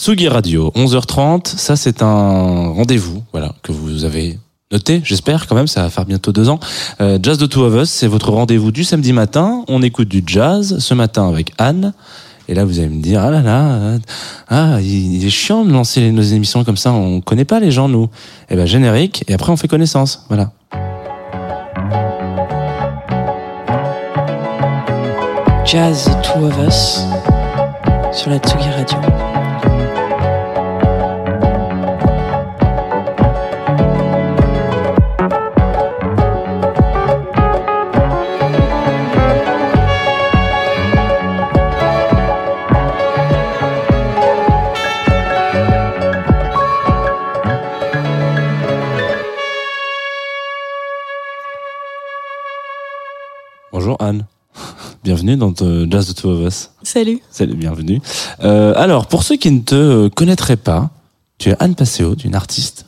Tsugi Radio, 11h30, ça c'est un rendez-vous, voilà, que vous avez noté, j'espère quand même, ça va faire bientôt deux ans. Euh, jazz de Two of Us, c'est votre rendez-vous du samedi matin. On écoute du jazz ce matin avec Anne. Et là, vous allez me dire, ah là là, euh, ah, il est chiant de lancer nos émissions comme ça, on connaît pas les gens, nous. Eh ben, générique, et après on fait connaissance, voilà. Jazz Two of Us sur la Tsugi Radio. Bienvenue dans Jazz the Two of Us. Salut. Salut, bienvenue. Euh, alors, pour ceux qui ne te connaîtraient pas, tu es Anne Passeo, tu es une artiste,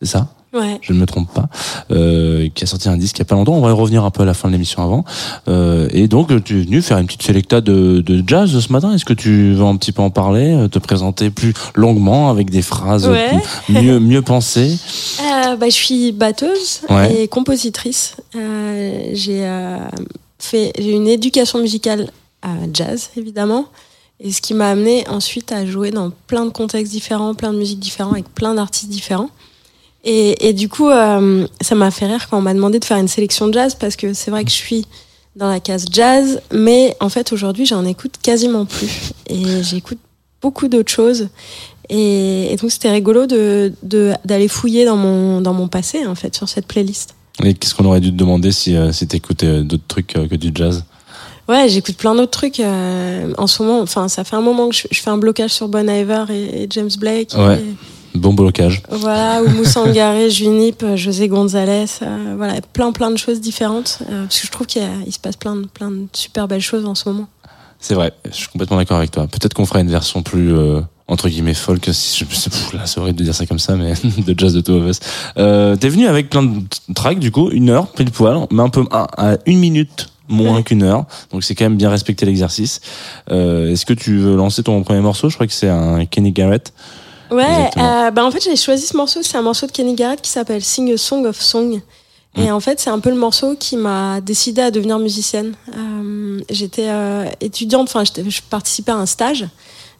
c'est ça? Ouais. Je ne me trompe pas, euh, qui a sorti un disque il y a pas longtemps. On va y revenir un peu à la fin de l'émission avant. Euh, et donc, tu es venu faire une petite sélecta de, de jazz ce matin. Est-ce que tu veux un petit peu en parler, euh, te présenter plus longuement avec des phrases Ouais. mieux mieux pensées? Euh, bah, je suis batteuse Ouais. et compositrice. Euh, j'ai euh, j'ai une éducation musicale à jazz évidemment, et ce qui m'a amené ensuite à jouer dans plein de contextes différents, plein de musiques différentes avec plein d'artistes différents. Et, du coup, euh, ça m'a fait rire quand on m'a demandé de faire une sélection de jazz parce que c'est vrai que je suis dans la case jazz, mais en fait aujourd'hui j'en écoute quasiment plus et j'écoute beaucoup d'autres choses. Et, donc c'était rigolo de de- d'aller fouiller dans mon dans mon passé en fait sur cette playlist. Et qu'est-ce qu'on aurait dû te demander si, euh, si t'écoutais d'autres trucs euh, que du jazz? Ouais, j'écoute plein d'autres trucs euh, en ce moment. Enfin, ça fait un moment que je, je fais un blocage sur Bon Iver et, et James Blake. Ouais. et- Bon blocage. voilà, ou Moussa Angaré, Junip, euh, José González. euh, voilà, plein plein de choses différentes. euh, parce que je trouve qu'il se passe plein de plein de super belles choses en ce moment. C'est vrai, je suis complètement d'accord avec toi. Peut-être qu'on fera une version plus euh, entre guillemets folk. Si je, c'est pff, là, c'est horrible de dire ça comme ça, mais de jazz de Two of Us. Euh, T'es venu avec plein de tracks du coup, une heure pile poil, mais un peu à, à une minute moins Ouais. qu'une heure. Donc c'est quand même bien respecter l'exercice. Euh, Est-ce que tu veux lancer ton premier morceau? Je crois que c'est un Kenny Garrett. Ouais, euh, bah en fait j'ai choisi ce morceau, c'est un morceau de Kenny Garrett qui s'appelle Sing a Song of Song. Et en fait c'est un peu le morceau qui m'a décidé à devenir musicienne. Euh, J'étais euh, étudiante, enfin je participais à un stage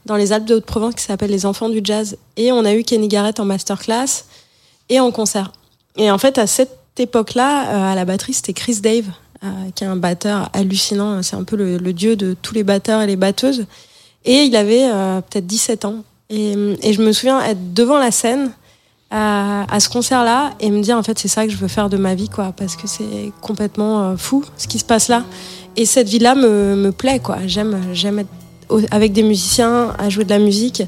dans les Alpes de Haute-Provence qui s'appelle Les Enfants du Jazz. Et on a eu Kenny Garrett en masterclass et en concert. Et en fait à cette époque-là, euh, à la batterie c'était Chris Dave, euh, qui est un batteur hallucinant, c'est un peu le, dieu de tous les batteurs et les batteuses. Et il avait euh, peut-être 17 ans. Et, je me souviens être devant la scène à, à ce concert-là et me dire en fait c'est ça que je veux faire de ma vie quoi parce que c'est complètement fou ce qui se passe là et cette vie-là me, me plaît quoi j'aime être avec des musiciens à jouer de la musique.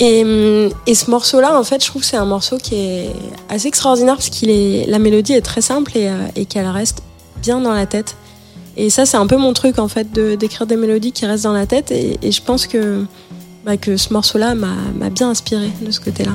Et, hum, et ce morceau-là en fait je trouve que c'est un morceau qui est assez extraordinaire parce est la mélodie est très simple et, euh, et qu'elle reste bien dans la tête. Et ça c'est un peu mon truc en fait d'écrire des mélodies qui restent dans la tête. Et, je pense que bah, que ce morceau-là m'a bien inspiré de ce côté-là.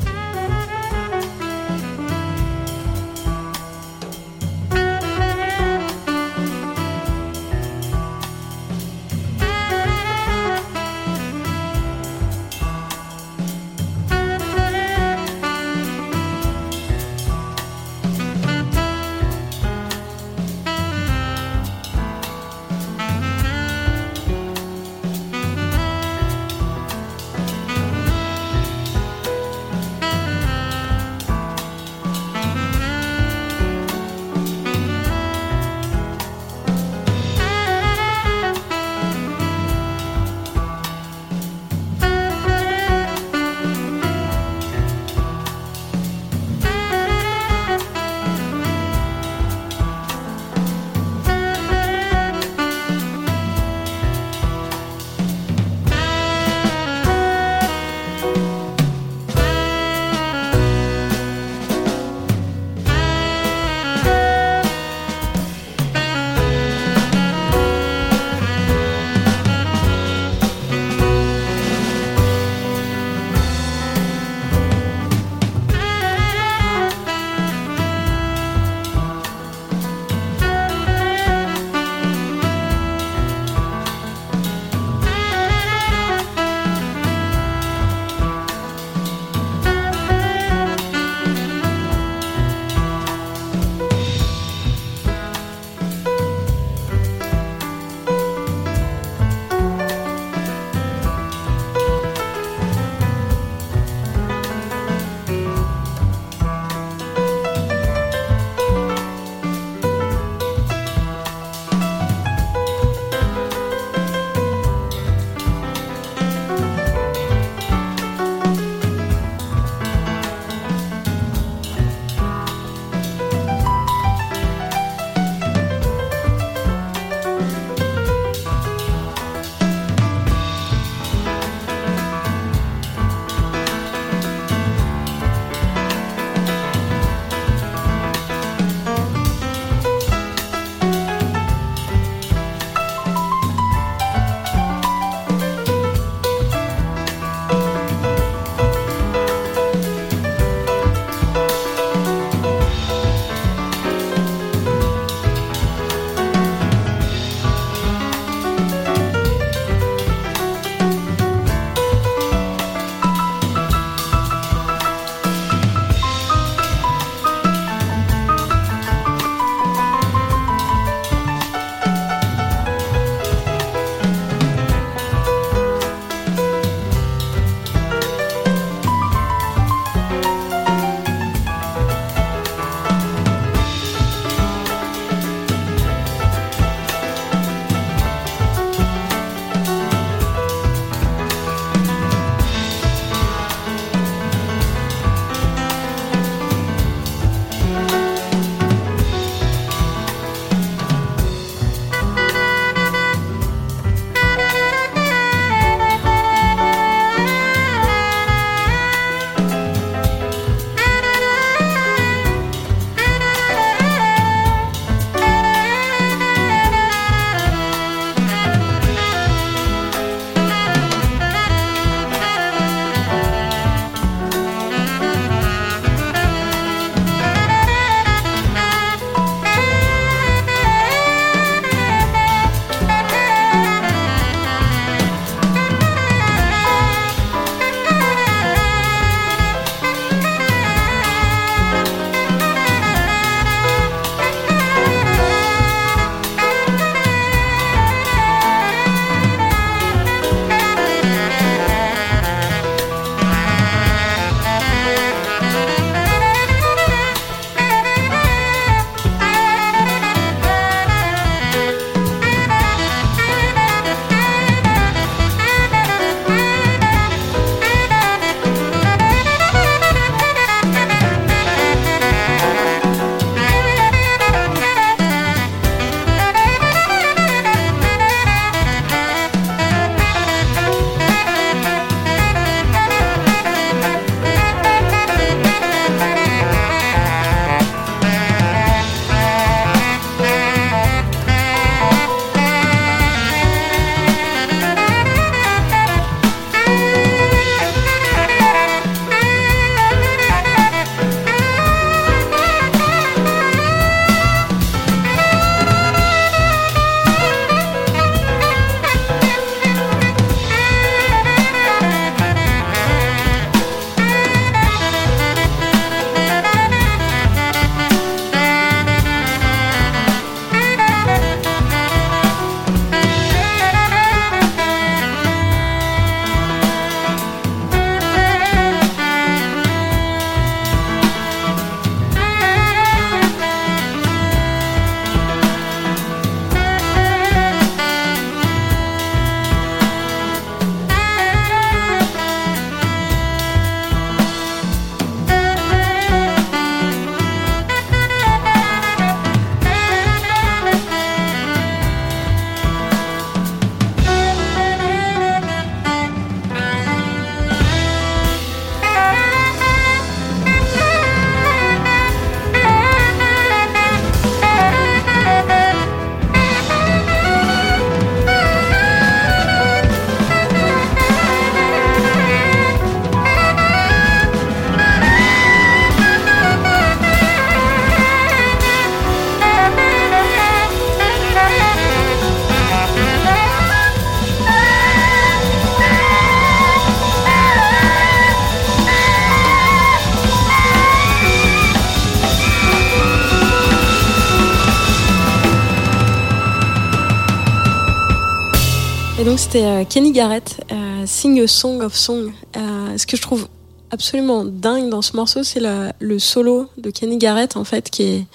C'était Kenny Garrett, Sing a Song of Song. ce que je trouve absolument dingue dans ce morceau, c'est le solo de Kenny Garrett en fait qui est,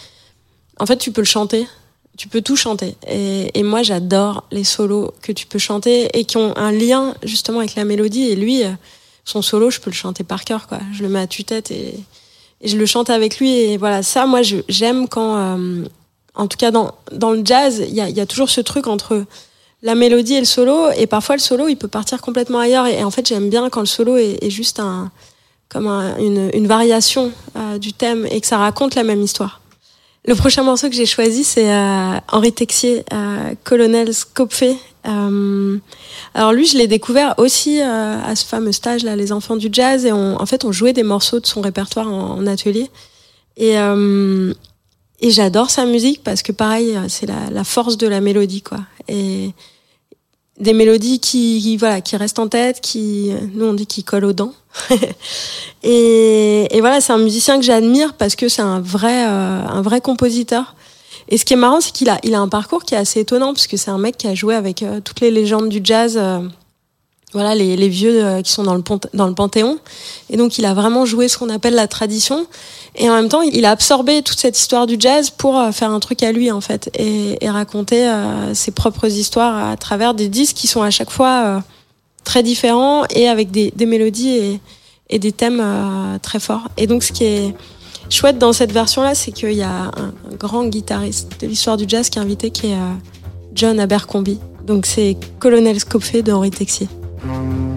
en fait tu peux le chanter, tu peux tout chanter. Et, moi j'adore les solos que tu peux chanter et qui ont un lien justement avec la mélodie. Et lui, son solo, je peux le chanter par cœur quoi. Je le mets à tue-tête et, je le chante avec lui. Et voilà, ça moi j'aime quand, euh, en tout cas dans le jazz, il y a toujours ce truc entre la mélodie et le solo et parfois le solo il peut partir complètement ailleurs et, en fait j'aime bien quand le solo est, juste un comme une, variation euh, du thème et que ça raconte la même histoire. Le prochain morceau que j'ai choisi, c'est euh, Henri Texier, euh, Colonel Scopfé. Alors lui, je l'ai découvert aussi à ce fameux stage là, les enfants du jazz, et en fait, on jouait des morceaux de son répertoire en, en atelier. Et, et j'adore sa musique parce que pareil, c'est la, force de la mélodie, quoi. Et des mélodies qui, voilà qui restent en tête qui nous on dit qui collent aux dents et, et, voilà c'est un musicien que j'admire parce que c'est un vrai euh, un vrai compositeur et ce qui est marrant c'est qu'il a il a un parcours qui est assez étonnant parce que c'est un mec qui a joué avec euh, toutes les légendes du jazz euh, voilà les, les vieux qui sont dans le dans le panthéon et donc il a vraiment joué ce qu'on appelle la tradition et en même temps, il a absorbé toute cette histoire du jazz pour euh, faire un truc à lui, en fait, et, et raconter euh, ses propres histoires à travers des disques qui sont à chaque fois euh, très différents et avec des, des mélodies et, et, des thèmes très forts. Et donc, ce qui est chouette dans cette version-là, c'est qu'il y a un, grand guitariste de l'histoire du jazz qui est invité, qui est John Abercrombie. Donc, c'est Colonel Scopé de Henri Texier. C'est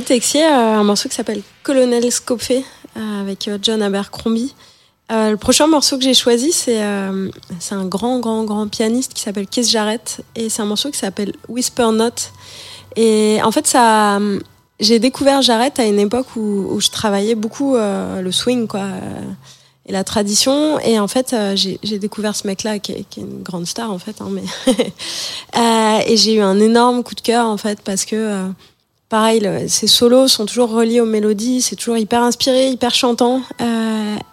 Henri Texier, un morceau qui s'appelle Colonel Scopé avec John Abercrombie. le prochain morceau que j'ai choisi, c'est c'est un grand, grand, grand pianiste qui s'appelle Keith Jarrett. Et c'est un morceau qui s'appelle Whisper Note. Et en fait, ça, j'ai découvert Jarrett à une époque où, je travaillais beaucoup euh, le swing, quoi, euh, et la tradition. Et en fait, euh, j'ai découvert ce mec-là qui, qui, est une grande star, en fait. Hein, mais et j'ai eu un énorme coup de cœur, en fait, parce que pareil, le, ses solos sont toujours reliés aux mélodies, c'est toujours hyper inspiré, hyper chantant,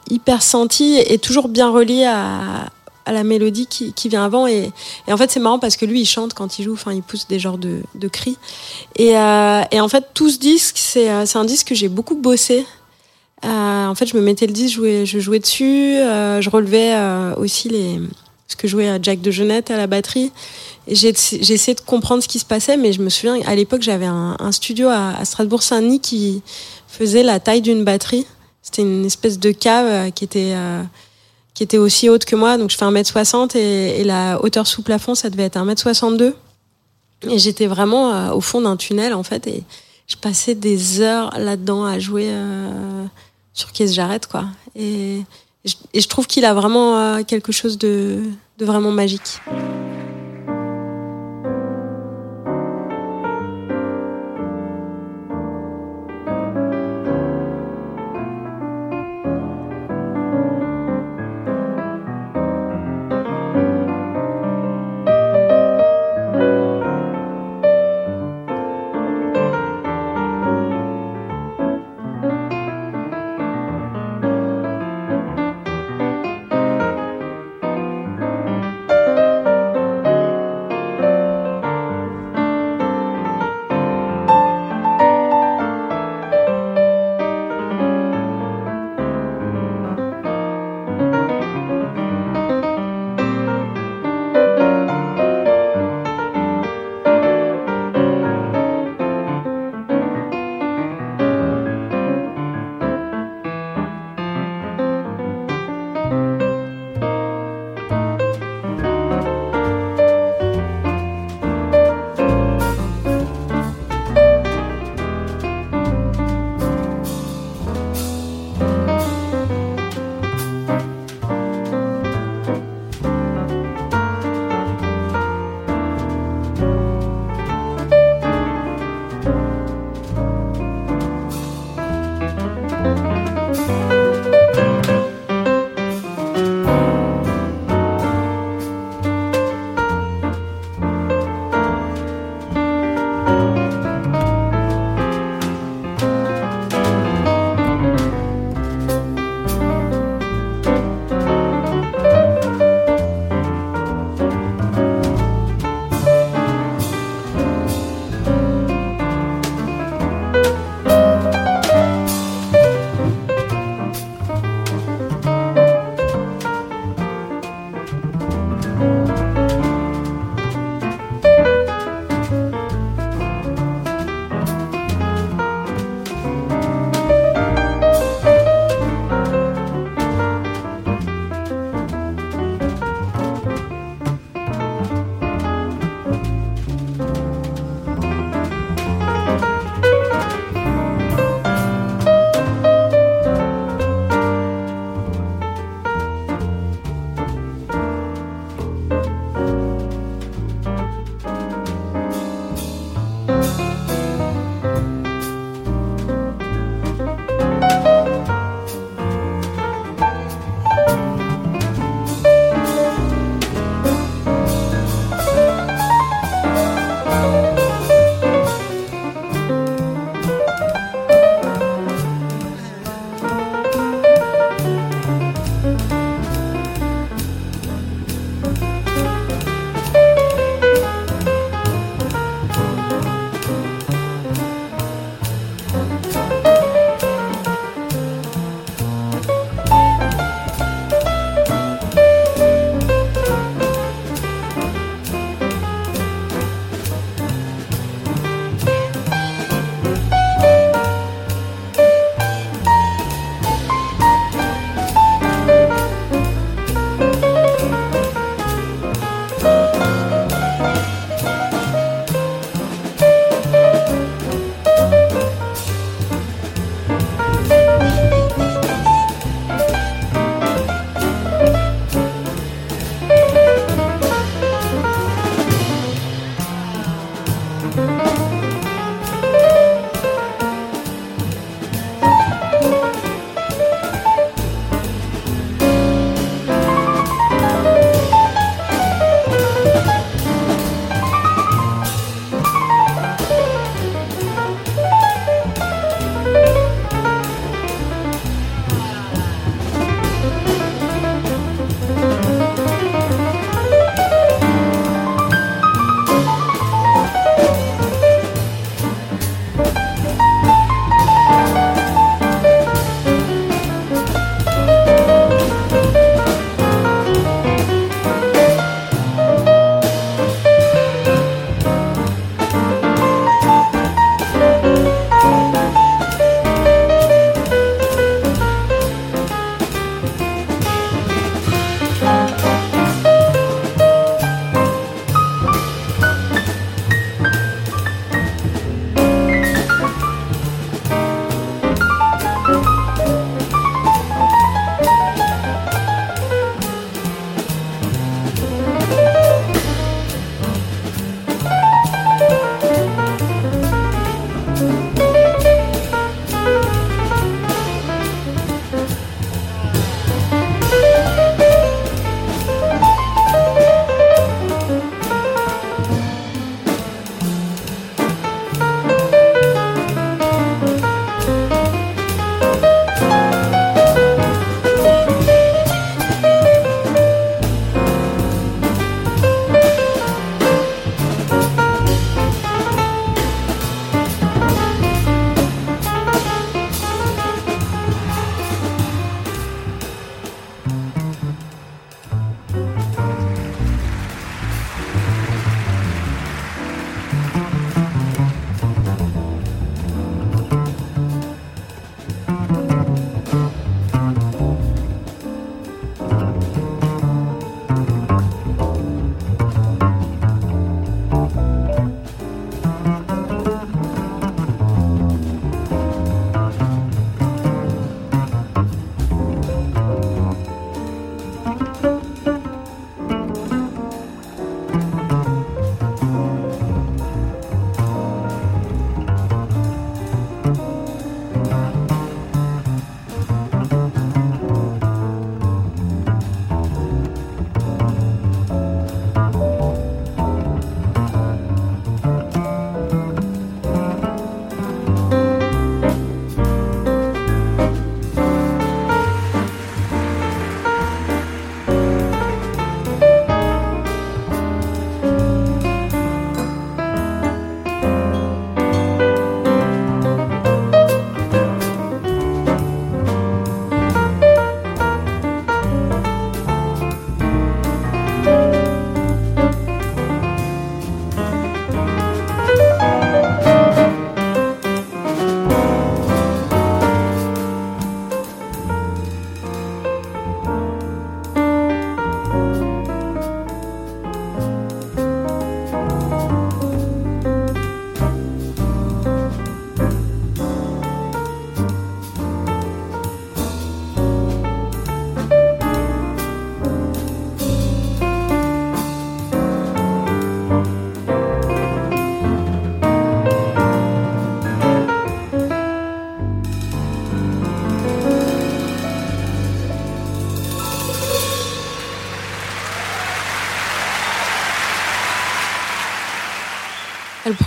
hyper senti et toujours bien relié à, à la mélodie qui, qui vient avant. Et, et en fait, c'est marrant parce que lui, il chante quand il joue, enfin, il pousse des genres de, de cris. Et, euh, et, en fait, tout ce disque, c'est euh, un disque que j'ai beaucoup bossé. Euh, en fait, je me mettais le disque, je jouais, je jouais dessus, euh, je relevais euh, aussi les, ce que jouait Jack de Genette à la batterie. J'ai essayé de comprendre ce qui se passait, mais je me souviens, à l'époque, j'avais un, studio à, à Strasbourg-Saint-Denis qui faisait la taille d'une batterie. C'était une espèce de cave qui était qui était aussi haute que moi. Donc je fais 1m60 et, et la hauteur sous plafond, ça devait être 1m62. Et j'étais vraiment euh, au fond d'un tunnel en fait et je passais des heures là-dedans à jouer euh, sur Keith Jarrett quoi. Et, je, trouve qu'il a vraiment euh, quelque chose de vraiment magique.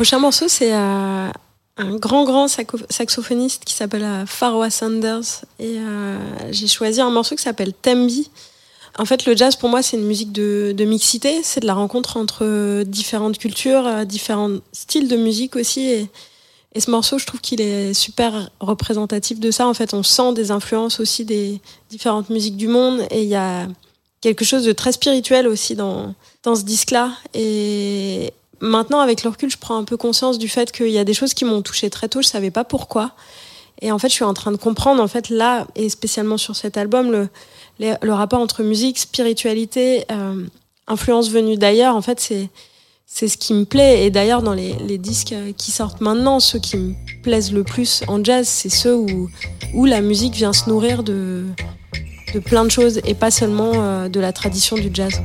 Prochain morceau, c'est un grand, grand saxophoniste qui s'appelle Farwa Sanders. Et j'ai choisi un morceau qui s'appelle Tembi. En fait, le jazz, pour moi, c'est une musique de, mixité. C'est de la rencontre entre différentes cultures, différents styles de musique aussi. Et, et ce morceau, je trouve qu'il est super représentatif de ça. En fait, on sent des influences aussi des différentes musiques du monde. Et il y a quelque chose de très spirituel aussi dans, dans ce disque-là. Et maintenant, avec le recul, je prends un peu conscience du fait qu'il y a des choses qui m'ont touché très tôt. Je savais pas pourquoi. Et en fait, je suis en train de comprendre, en fait, là, et spécialement sur cet album, le, rapport entre musique, spiritualité, euh, influence venue d'ailleurs. En fait, c'est c'est ce qui me plaît. Et d'ailleurs, dans les, les, disques qui sortent maintenant, ceux qui me plaisent le plus en jazz, c'est ceux où, où la musique vient se nourrir de, de plein de choses et pas seulement euh, de la tradition du jazz.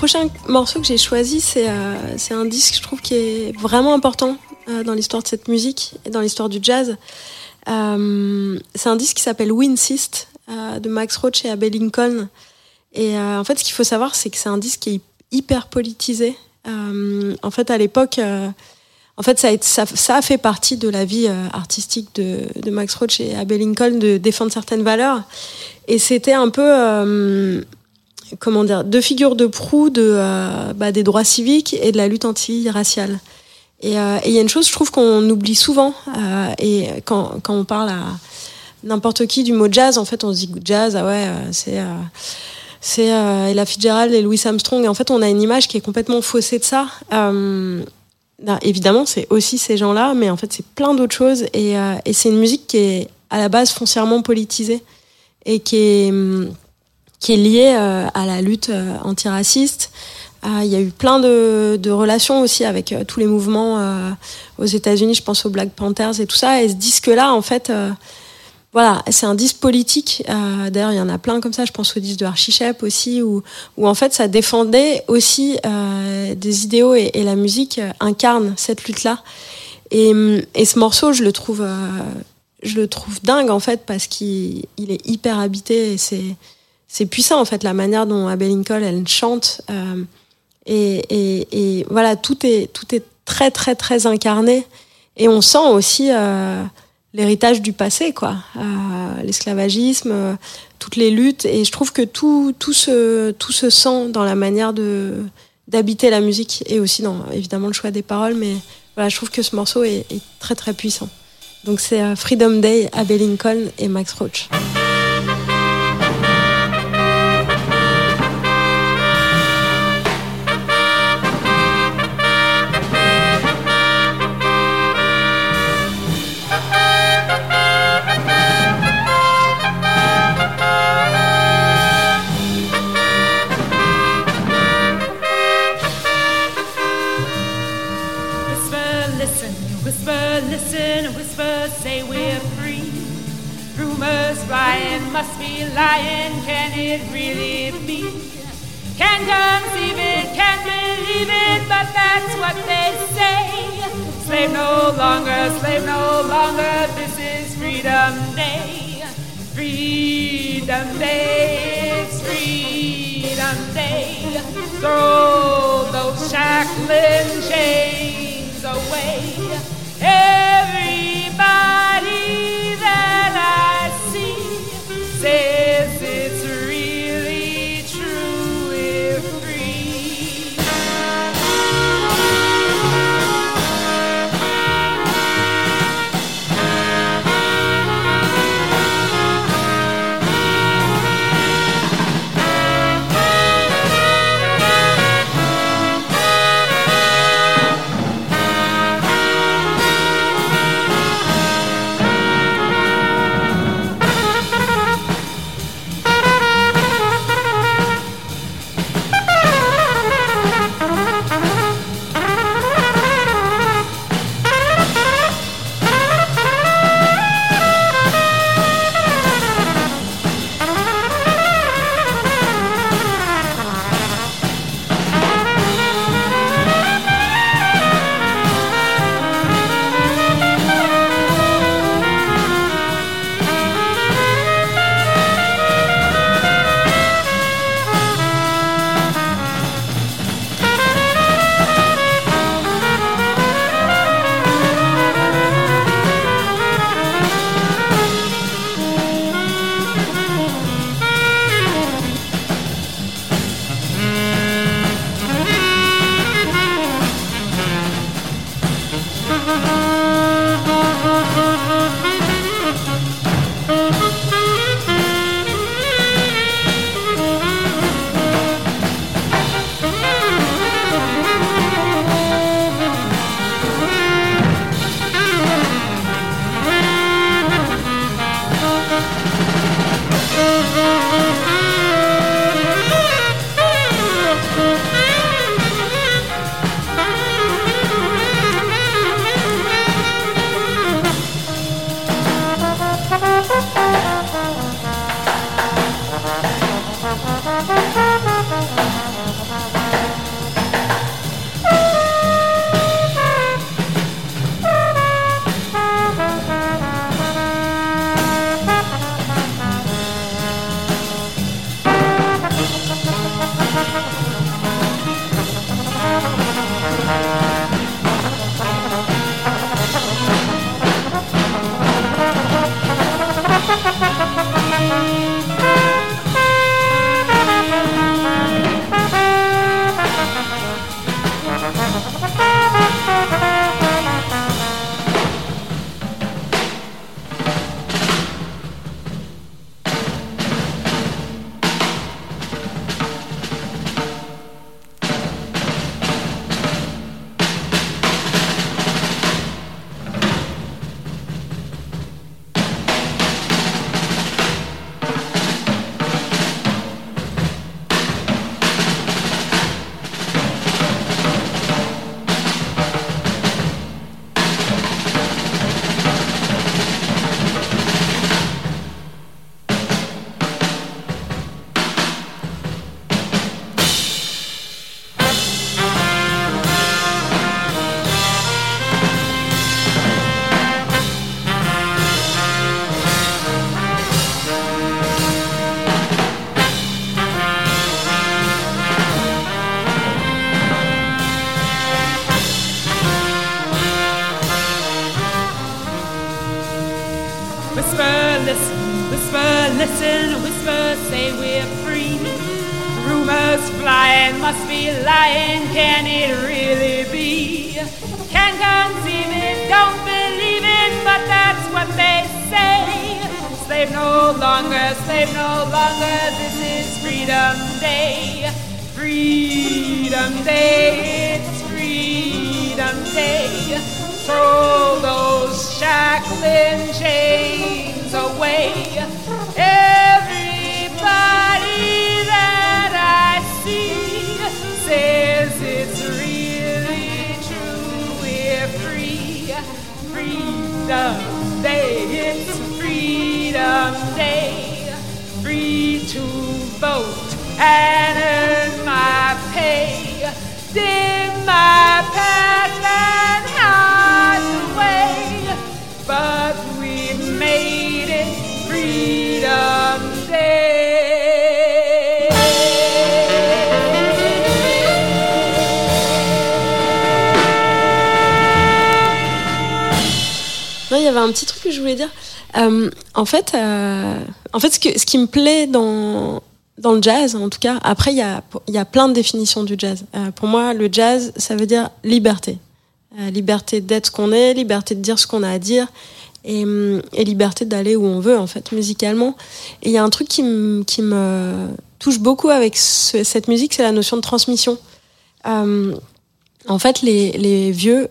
Prochain morceau que j'ai choisi, c'est c'est un disque, je trouve, qui est vraiment important dans l'histoire de cette musique et dans l'histoire du jazz. c'est un disque qui s'appelle We Insist de Max Roach et Abel Lincoln. Et en fait, ce qu'il faut savoir, c'est que c'est un disque qui est hyper politisé. en fait, à l'époque, en fait, ça a, fait partie de la vie euh, artistique de, Max Roach et Abel Lincoln de défendre certaines valeurs. Et c'était un peu, euh, comment dire, figures de proue de, euh, bah, des droits civiques et de la lutte anti-raciale. Et il y a une chose, je trouve qu'on oublie souvent, et quand, on parle à n'importe qui du mot jazz, en fait, on se dit jazz, ah ouais, c'est c'est Ella Fitzgerald et Louis Armstrong. Et en fait, on a une image qui est complètement faussée de ça. Évidemment, c'est aussi ces gens-là, mais en fait, c'est plein d'autres choses. Et, euh, et c'est une musique qui est à la base foncièrement politisée et qui est, hum, qui est liée euh, à la lutte euh, antiraciste. Il y a eu plein de, de relations aussi avec tous les mouvements aux États-Unis, je pense aux Black Panthers et tout ça. Et ce disque-là, en fait, voilà, c'est un disque politique. Euh, D'ailleurs, il y en a plein comme ça. Je pense au disque de Archie Shep aussi, où, où en fait, ça défendait aussi euh, des idéaux et, et, la musique euh, incarne cette lutte-là. Et, et, ce morceau, je le trouve, euh, je le trouve dingue en fait parce qu'il il est hyper habité et c'est c'est puissant en fait la manière dont Abel Lincoln elle chante euh, et, voilà tout est tout est très très très incarné et on sent aussi euh, l'héritage du passé, quoi. Euh, l'esclavagisme, toutes les luttes. Et je trouve que tout, tout, se, tout se sent dans la manière de d'habiter la musique et aussi dans évidemment le choix des paroles. Mais voilà, je trouve que ce morceau est, est très très puissant. Donc c'est Freedom Day, Abbey Lincoln et Max Roach. Lying. Can it really be? Can't conceive it, can't believe it, but that's what they say. Slave no longer, slave no longer. This is Freedom Day. Freedom Day, it's Freedom Day. Throw those shackling chains away. Everybody that I says it's ce qui me plaît dans dans le jazz, en tout cas, après il y a y a plein de définitions du jazz. Euh, pour moi, le jazz, ça veut dire liberté, Euh, liberté d'être ce qu'on est, liberté de dire ce qu'on a à dire, et, hum, et liberté d'aller où on veut en fait musicalement. Et il y a un truc qui qui me touche beaucoup avec ce- cette musique, c'est la notion de transmission. Euh, en fait, les les vieux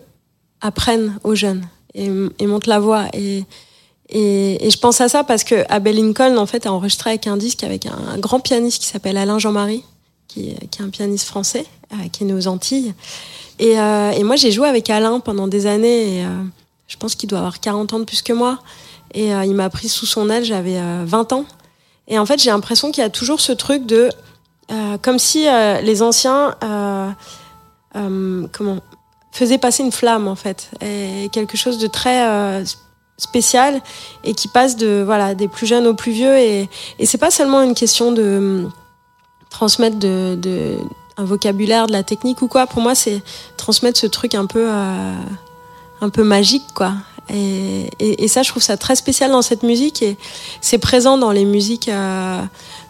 apprennent aux jeunes et, et montent la voix. Et, et, je pense à ça parce que Abel Lincoln, en fait, a enregistré avec un disque avec un, grand pianiste qui s'appelle Alain Jean-Marie, qui, est- un pianiste français, euh, qui est né aux Antilles. Et, euh, et moi, j'ai joué avec Alain pendant des années. Et, euh, je pense qu'il doit avoir 40 ans de plus que moi. Et il m'a pris sous son aile, j'avais euh, 20 ans. Et en fait, j'ai l'impression qu'il y a toujours ce truc de... comme si les anciens... comment faisait passer une flamme en fait et quelque chose de très spécial et qui passe de voilà des plus jeunes aux plus vieux. Et, et c'est pas seulement une question de hum, transmettre de, de un vocabulaire de la technique ou quoi. Pour moi c'est transmettre ce truc un peu euh, un peu magique quoi. Et, et, ça je trouve ça très spécial dans cette musique. Et c'est présent dans les musiques euh,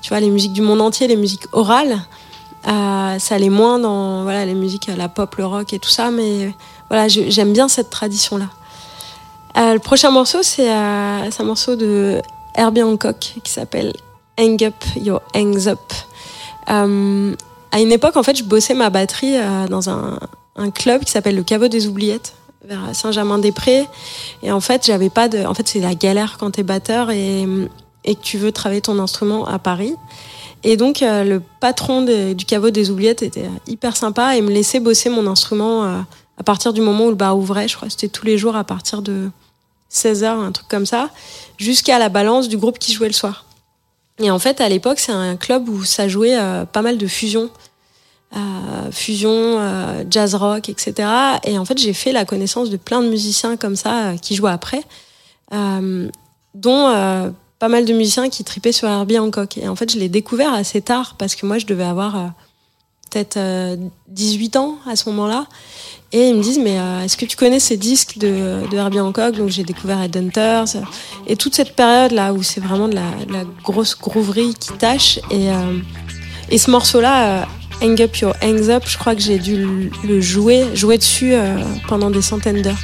tu vois les musiques du monde entier les musiques orales. Euh, ça allait moins dans voilà les musiques, la pop, le rock et tout ça, mais voilà, j'aime bien cette tradition-là. Euh, le prochain morceau, c'est euh, c'est un morceau de Herbie Hancock qui s'appelle Hang Up Your Hangs Up. Euh, à une époque, en fait, je bossais ma batterie dans un, club qui s'appelle le Caveau des Oubliettes vers Saint-Germain-des-Prés. Et en fait, j'avais pas de. En fait, c'est la galère quand t'es batteur et, que tu veux travailler ton instrument à Paris. Et donc, le patron du caveau des oubliettes était hyper sympa et me laissait bosser mon instrument à partir du moment où le bar ouvrait. Je crois que c'était tous les jours à partir de 16h, un truc comme ça, jusqu'à la balance du groupe qui jouait le soir. Et en fait, à l'époque, c'est un club où ça jouait euh, pas mal de fusion. Euh, fusion, euh, jazz rock, etc. Et en fait, j'ai fait la connaissance de plein de musiciens comme ça qui jouaient après, dont pas mal de musiciens qui tripaient sur Herbie Hancock. Et en fait, je l'ai découvert assez tard parce que moi, je devais avoir peut-être euh, 18 ans à ce moment-là. Et ils me disent, mais euh, est-ce que tu connais ces disques de, de Herbie Hancock? Donc j'ai découvert Headhunters et toute cette période là où c'est vraiment de la, grosse grooverie qui tâche. Et, euh, et ce morceau-là, euh, Hang Up Your Hangs Up, je crois que j'ai dû le- jouer, jouer dessus euh, pendant des centaines d'heures.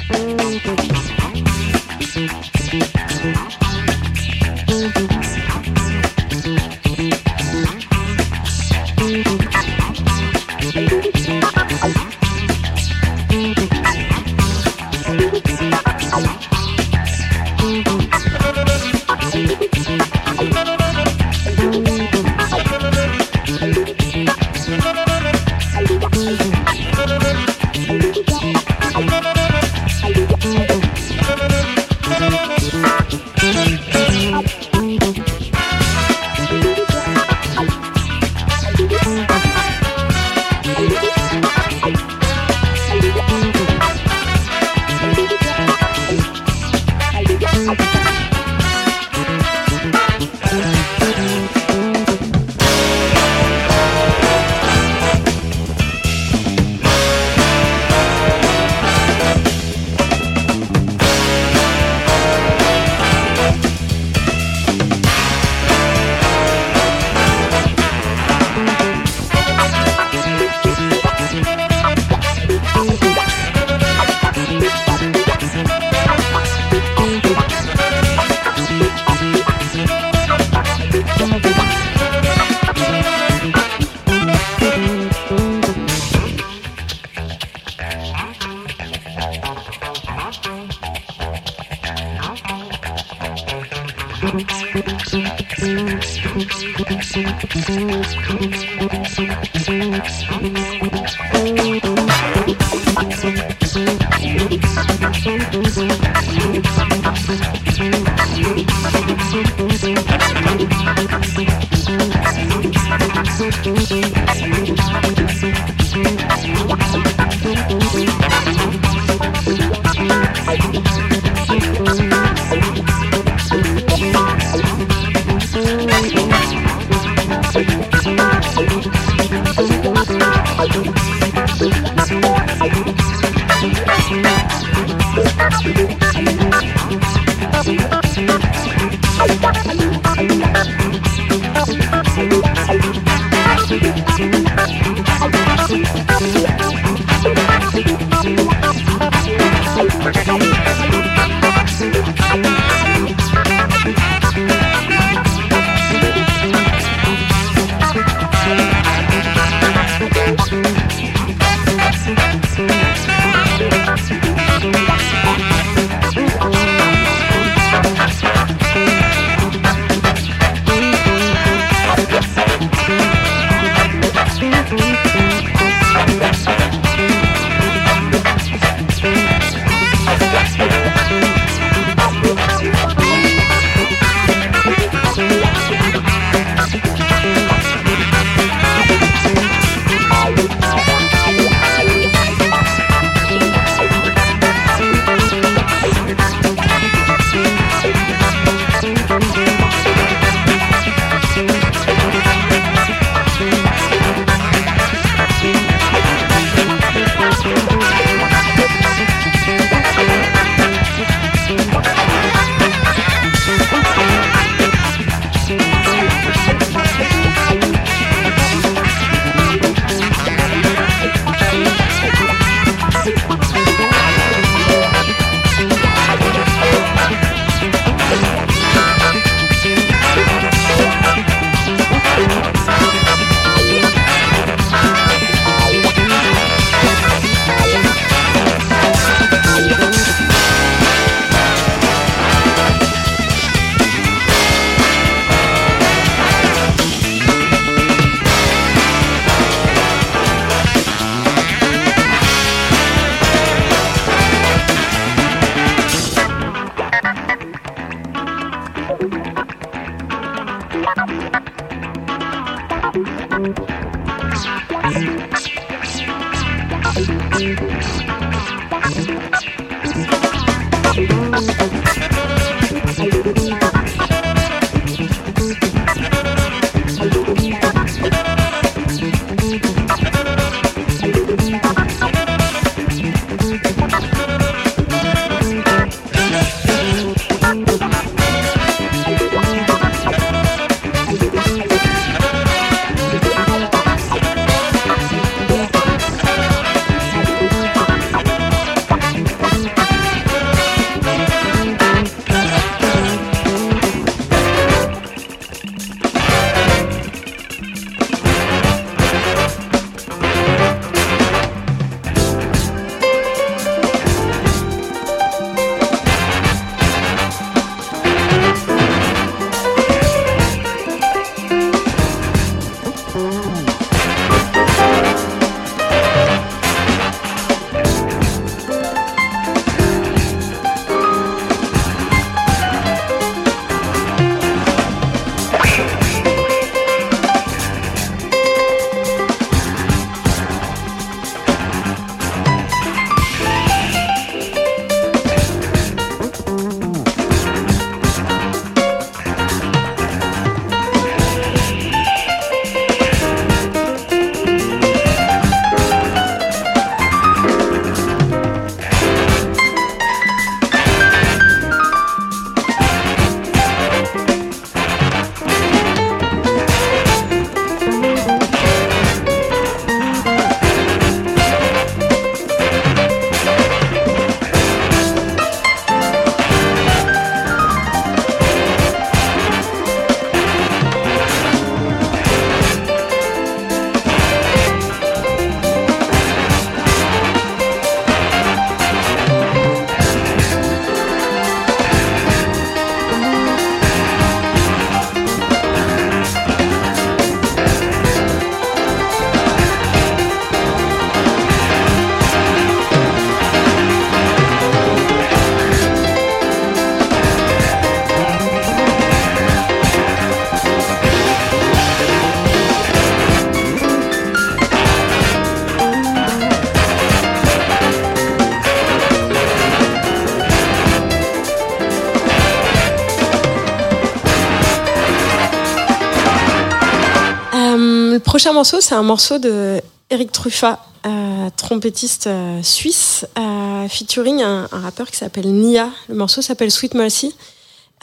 Prochain morceau, c'est un morceau de Eric Truffat, euh, trompettiste euh, suisse, euh, featuring un, rappeur qui s'appelle Nia. Le morceau s'appelle Sweet Mercy.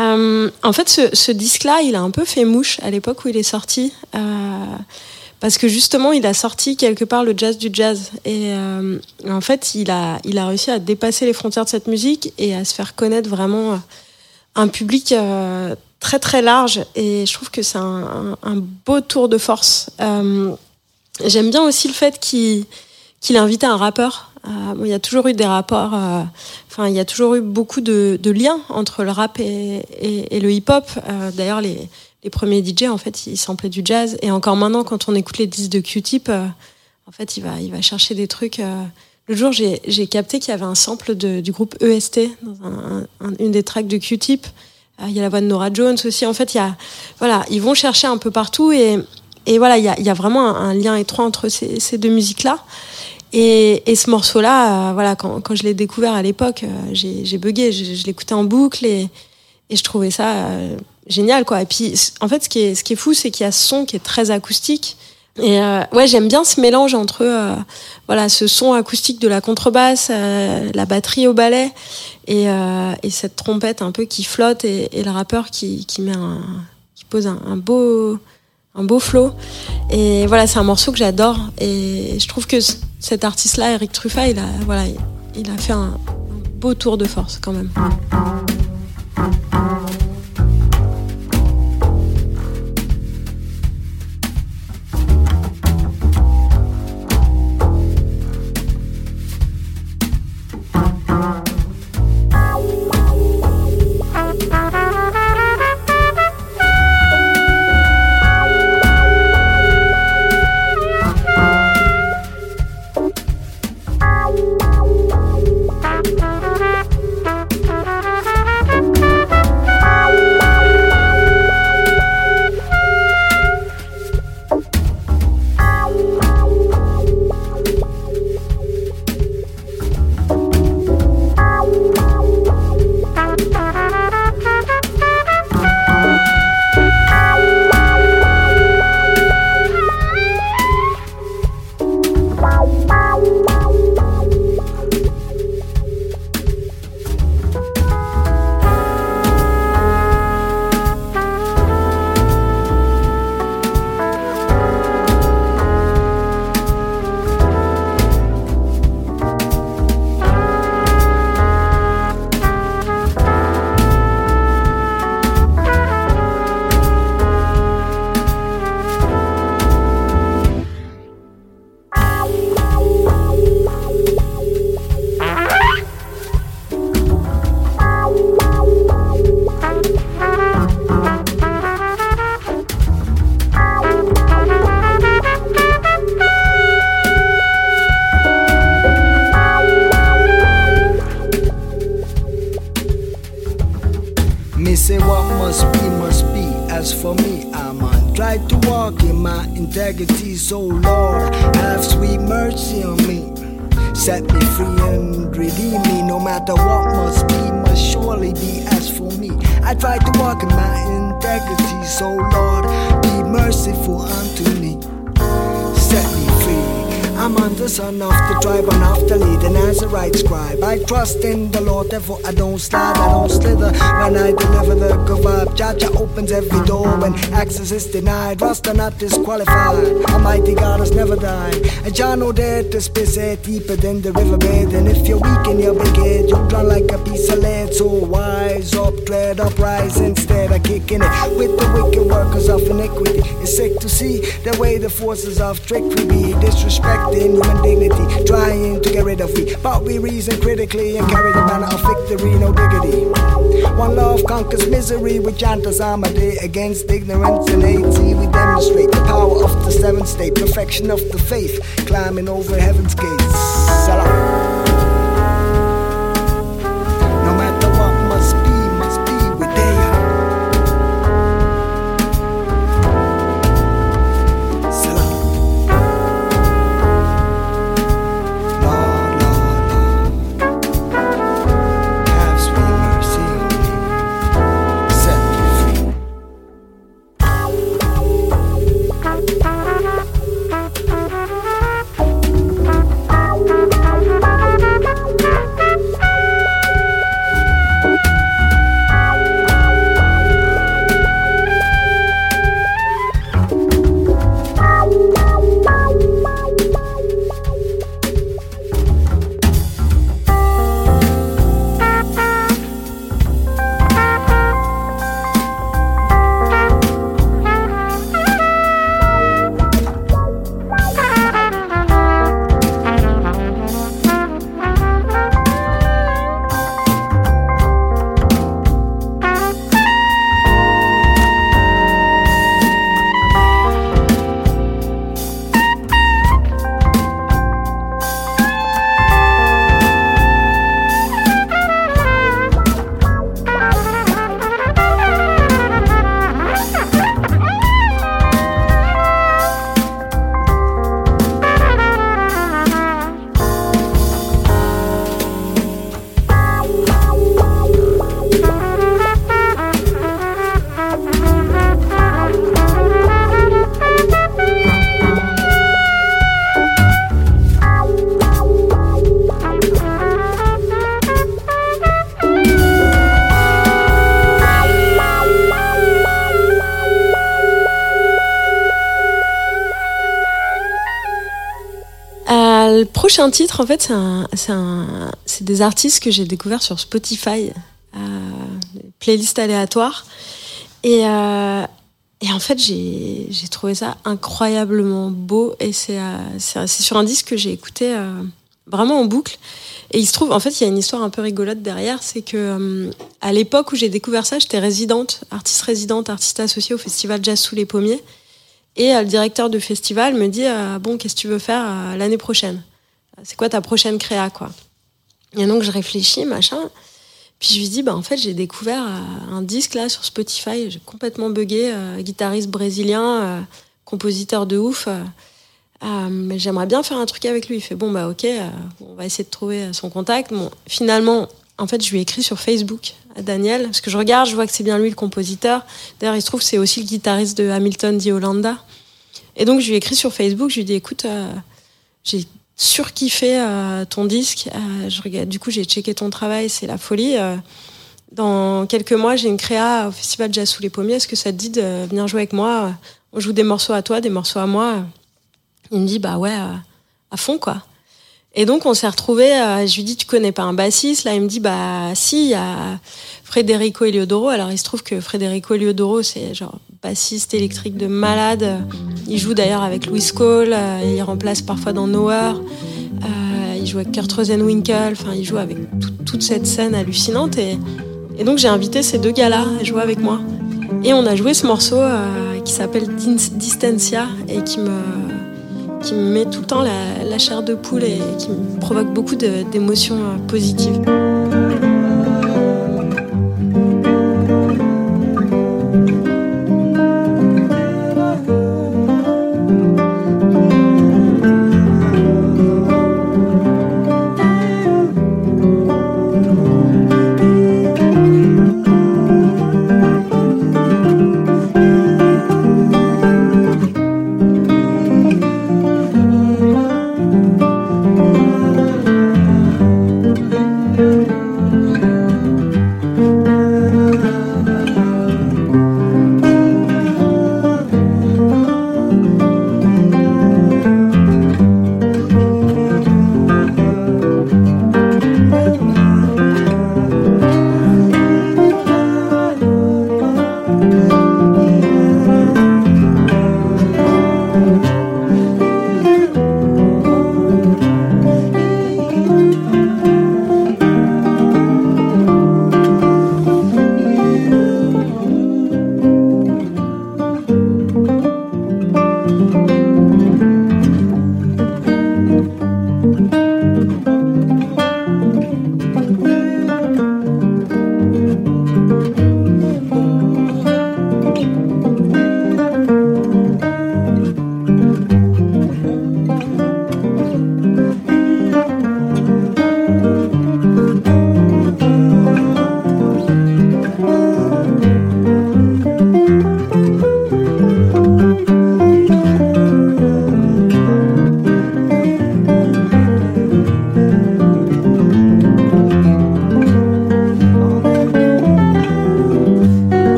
Euh, en fait, ce, disque-là, il a un peu fait mouche à l'époque où il est sorti. Parce que justement, il a sorti quelque part le jazz du jazz. Et en fait, il a, il a réussi à dépasser les frontières de cette musique et à se faire connaître vraiment un public très très large. Et je trouve que c'est un, beau tour de force. Euh, J'aime bien aussi le fait qu'il qu'il a invité un rappeur. Euh, il y a toujours eu des rapports, euh, enfin, il y a toujours eu beaucoup de, liens entre le rap et, le hip-hop. D'ailleurs, les, premiers DJ, en fait, ils samplaient du jazz. Et encore maintenant, quand on écoute les disques de Q-Tip, en fait, il va, il va chercher des trucs. Le jour, j'ai capté qu'il y avait un sample du groupe EST dans un, un- une des tracks de Q-Tip. Euh, Il y a la voix de Nora Jones aussi. En fait, il y a, voilà, ils vont chercher un peu partout et, et voilà, il y a, il y a vraiment un, lien étroit entre ces, ces deux musiques-là. Et, et ce morceau-là, euh, voilà, quand, quand je l'ai découvert à l'époque, euh, j'ai bugué. Je, l'écoutais en boucle et, et je trouvais ça euh, génial, quoi. Et puis, en fait, ce qui est, ce qui est fou, c'est qu'il y a ce son qui est très acoustique. Et euh, ouais, j'aime bien ce mélange entre euh, voilà ce son acoustique de la contrebasse, euh, la batterie au ballet et, euh, et cette trompette un peu qui flotte et, et le rappeur qui, qui met un, qui pose un, beau un beau flow. Et voilà, c'est un morceau que j'adore et je trouve que cet artiste-là, Eric Truffat, il a voilà, il, a fait un beau tour de force quand même. I don't slide, I don't slither. When I deliver the good vibe, Jaja opens every door when access is denied. Rasta not disqualified. Almighty God has never died. And Jah know that space is deeper than the riverbed. And if you're weak in your big head, you drown like a piece of lead. So wise up, tread up, rise instead of kicking it with the wicked workers of iniquity. It's sick to see the way the forces of trickery be disrespecting human dignity, trying to get rid of we. But we reason critically and carry the banner of victory, no diggity. One love conquers misery, we chant as day against ignorance and hate. We demonstrate the power of the seventh state, perfection of the faith, climbing over heaven's gates. Salam. Le prochain titre, en fait, c'est un, un, des artistes que j'ai découverts sur Spotify, euh, playlist aléatoire. Et, euh, en fait, j'ai, trouvé ça incroyablement beau. Et c'est, euh, sur un disque que j'ai écouté vraiment en boucle. Et il se trouve, en fait, il y a une histoire un peu rigolote derrière, c'est que à l'époque où j'ai découvert ça, j'étais résidente, artiste résidente, artiste associée au festival Jazz sous les pommiers. Et le directeur du festival me dit bon, qu'est-ce que tu veux faire l'année prochaine? C'est quoi ta prochaine créa, quoi? Et donc je réfléchis, machin. Puis je lui dis bah en fait j'ai découvert euh, un disque là sur Spotify, j'ai complètement bugué, euh, guitariste brésilien, euh, compositeur de ouf. euh, j'aimerais bien faire un truc avec lui. Il fait bon bah ok, on va essayer de trouver son contact. Bon, finalement, en fait, je lui ai écrit sur Facebook à Daniel parce que je regarde, je vois que c'est bien lui le compositeur. D'ailleurs, il se trouve que c'est aussi le guitariste de Hamilton Di Hollanda. Et donc je lui ai écrit sur Facebook. Je lui ai dit écoute, j'ai surkiffé euh, ton disque. Euh, je regarde, du coup, j'ai checké ton travail, c'est la folie. Euh, dans quelques mois, j'ai une créa au Festival Jazz sous les pommiers. Est-ce que ça te dit de venir jouer avec moi? On joue des morceaux à toi, des morceaux à moi. Il me dit bah ouais, à fond quoi. Et donc on s'est retrouvés. je lui dis tu connais pas un bassiste? Là il me dit bah si, il y a Federico Eliodoro. Alors il se trouve que Federico Eliodoro c'est genre bassiste électrique de malade. Il joue d'ailleurs avec Louis Cole. euh, il remplace parfois dans Nowhere. Euh, il joue avec Kurt Rosenwinkel. Enfin il joue avec tout- toute cette scène hallucinante. Et, donc j'ai invité ces deux gars-là à jouer avec moi. Et on a joué ce morceau euh, qui s'appelle Dis- Distancia et qui me qui me met tout le temps la, la chair de poule et qui me provoque beaucoup d'émotions euh, positives.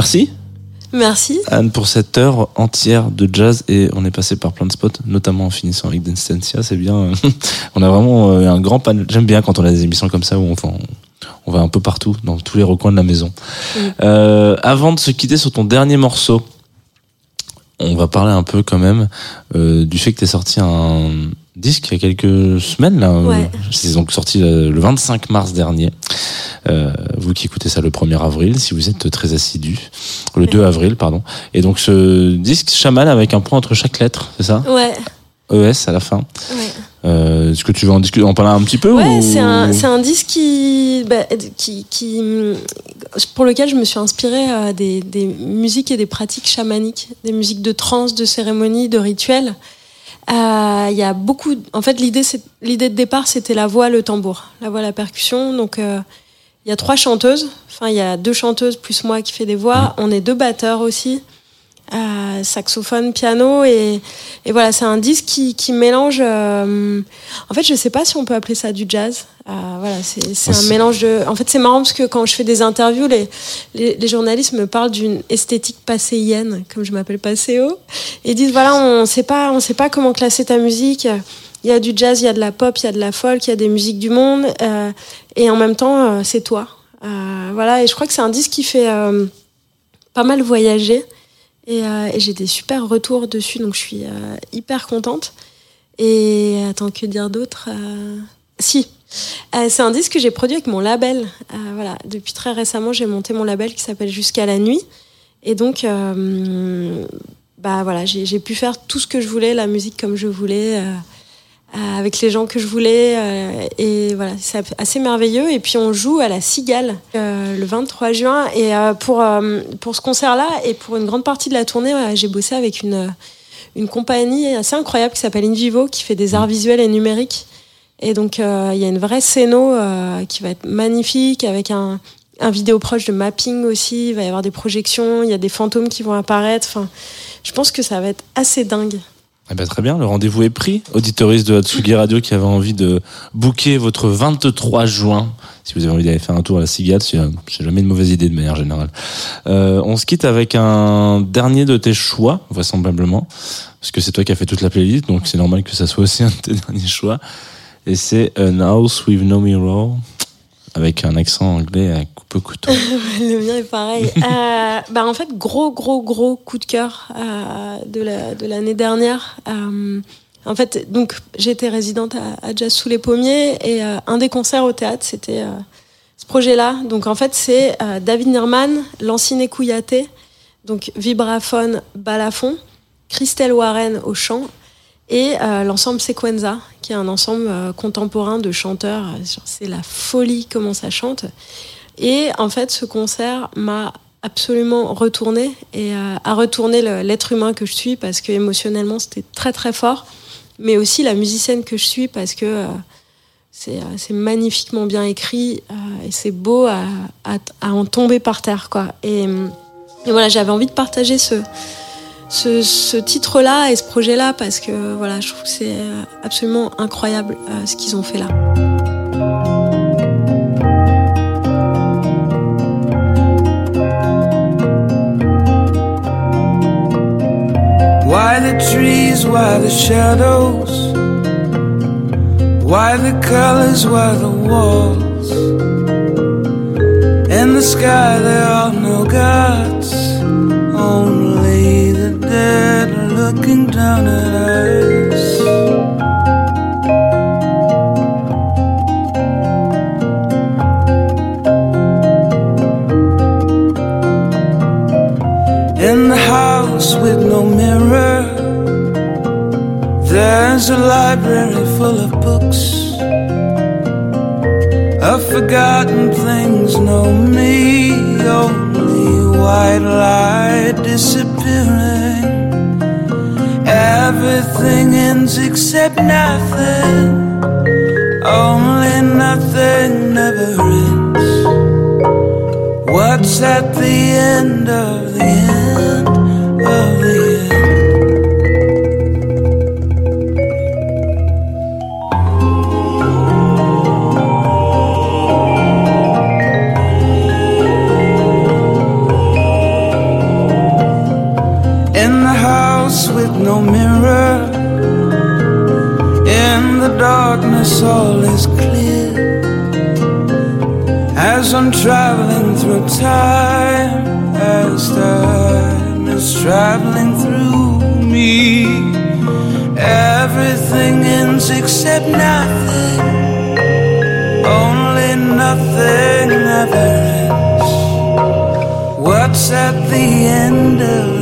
Merci Merci. Anne pour cette heure entière de jazz et on est passé par plein de spots, notamment en finissant avec Denstensia, c'est bien. on a vraiment euh, un grand panel. J'aime bien quand on a des émissions comme ça où on, enfin, on va un peu partout, dans tous les recoins de la maison. Mm. Euh, avant de se quitter sur ton dernier morceau, on va parler un peu quand même euh, du fait que tu sorti un disque il y a quelques semaines. Là, Ouais. C'est donc sorti euh, le 25 mars dernier. Euh, vous qui écoutez ça le 1er avril, si vous êtes très assidu. Le 2 avril, pardon. Et donc ce disque chaman avec un point entre chaque lettre, c'est ça? Ouais, ES à la fin. ouais. Euh, Est-ce que tu veux en discuter, en parler un petit peu Ouais, ou... c'est un, disque qui, bah, qui, qui, pour lequel je me suis inspirée euh, des, des musiques et des pratiques chamaniques, des musiques de trance, de cérémonie, de rituels. Euh, Il y a beaucoup. En fait, l'idée, l'idée de départ, c'était la voix, le tambour, la voix, la percussion. Donc, euh, il y a trois chanteuses. Enfin, il y a deux chanteuses plus moi qui fait des voix. On est deux batteurs aussi. Euh, saxophone, piano et, et voilà, c'est un disque qui, qui mélange. euh, en fait, je sais pas si on peut appeler ça du jazz. Euh, voilà, c'est un mélange de. En fait, c'est marrant parce que quand je fais des interviews, les, les, les journalistes me parlent d'une esthétique passéienne, comme je m'appelle Passéo, et disent voilà, on sait pas, on sait pas comment classer ta musique. Il y a du jazz, il y a de la pop, il y a de la folk, il y a des musiques du monde, euh, et en même temps, euh, c'est toi. Euh, voilà, et je crois que c'est un disque qui fait euh, pas mal voyager. Et, euh, et j'ai des super retours dessus, donc je suis euh, hyper contente. Et attends, que dire d'autre Euh, Si, c'est un disque que j'ai produit avec mon label. Voilà, depuis très récemment, j'ai monté mon label qui s'appelle Jusqu'à la nuit. Et donc, bah voilà, j'ai pu faire tout ce que je voulais, la musique comme je voulais. Euh, euh, avec les gens que je voulais euh, et voilà c'est assez merveilleux. Et puis on joue à la Cigale euh, le 23 juin. Et euh, pour euh, pour ce concert là et pour une grande partie de la tournée j'ai bossé avec une une compagnie assez incroyable qui s'appelle Invivo qui fait des arts visuels et numériques. Et donc euh, il y a une vraie scéno euh, qui va être magnifique avec un un vidéo proche de mapping aussi. Il va y avoir des projections il y a des fantômes qui vont apparaître. Enfin je pense que ça va être assez dingue Eh ben, très bien, le rendez-vous est pris. Auditoris de Hatsugi Radio qui avait envie de booker votre 23 juin. Si vous avez envie d'aller faire un tour à la Cigale, euh, c'est jamais une mauvaise idée de manière générale. Euh, on se quitte avec un dernier de tes choix, vraisemblablement. Parce que c'est toi qui as fait toute la playlist, donc c'est normal que ça soit aussi un de tes derniers choix. Et c'est An House with No Mirror, avec un accent anglais à coupe au couteau. Le mien est pareil. Euh, bah en fait, gros, gros, gros coup de cœur euh, de la- de l'année dernière. Euh, en fait, donc j'étais résidente à, à Jazz sous les pommiers et un des concerts au théâtre, c'était ce projet-là. Donc en fait, c'est David Nirman, Lancine Kouyaté, donc vibraphone, balafon, Christelle Warren au chant et euh, l'ensemble Sequenza, qui est un ensemble euh, contemporain de chanteurs. euh, C'est la folie comment ça chante. Et en fait, ce concert m'a absolument retourné et a retourné l'être humain que je suis parce que émotionnellement c'était très très fort, mais aussi la musicienne que je suis parce que c'est magnifiquement bien écrit et c'est beau à, en tomber par terre quoi. Et voilà, j'avais envie de partager ce ce, ce titre-là et ce projet-là parce que voilà, je trouve que c'est euh, absolument incroyable euh, ce qu'ils ont fait là. Why the trees, why the shadows? Why the colors, why the walls? In the sky there are no gods, only looking down at us. In the house with no mirror, there's a library full of books. Of forgotten things, no me, only white light disappearing. Everything ends except nothing, only nothing never ends. What's at the end of darkness all is clear as I'm traveling through time, as time is traveling through me. Everything ends except nothing, only nothing ever ends. What's at the end of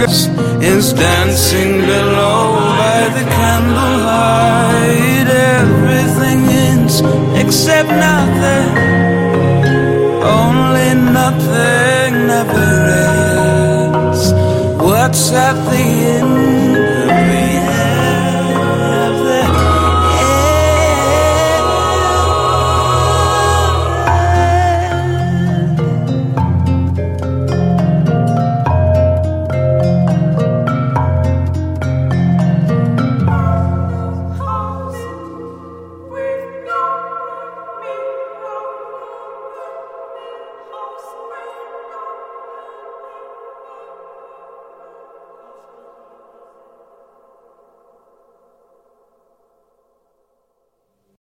is dancing below by the candlelight. Everything ends except nothing, only nothing never ends. What's at the end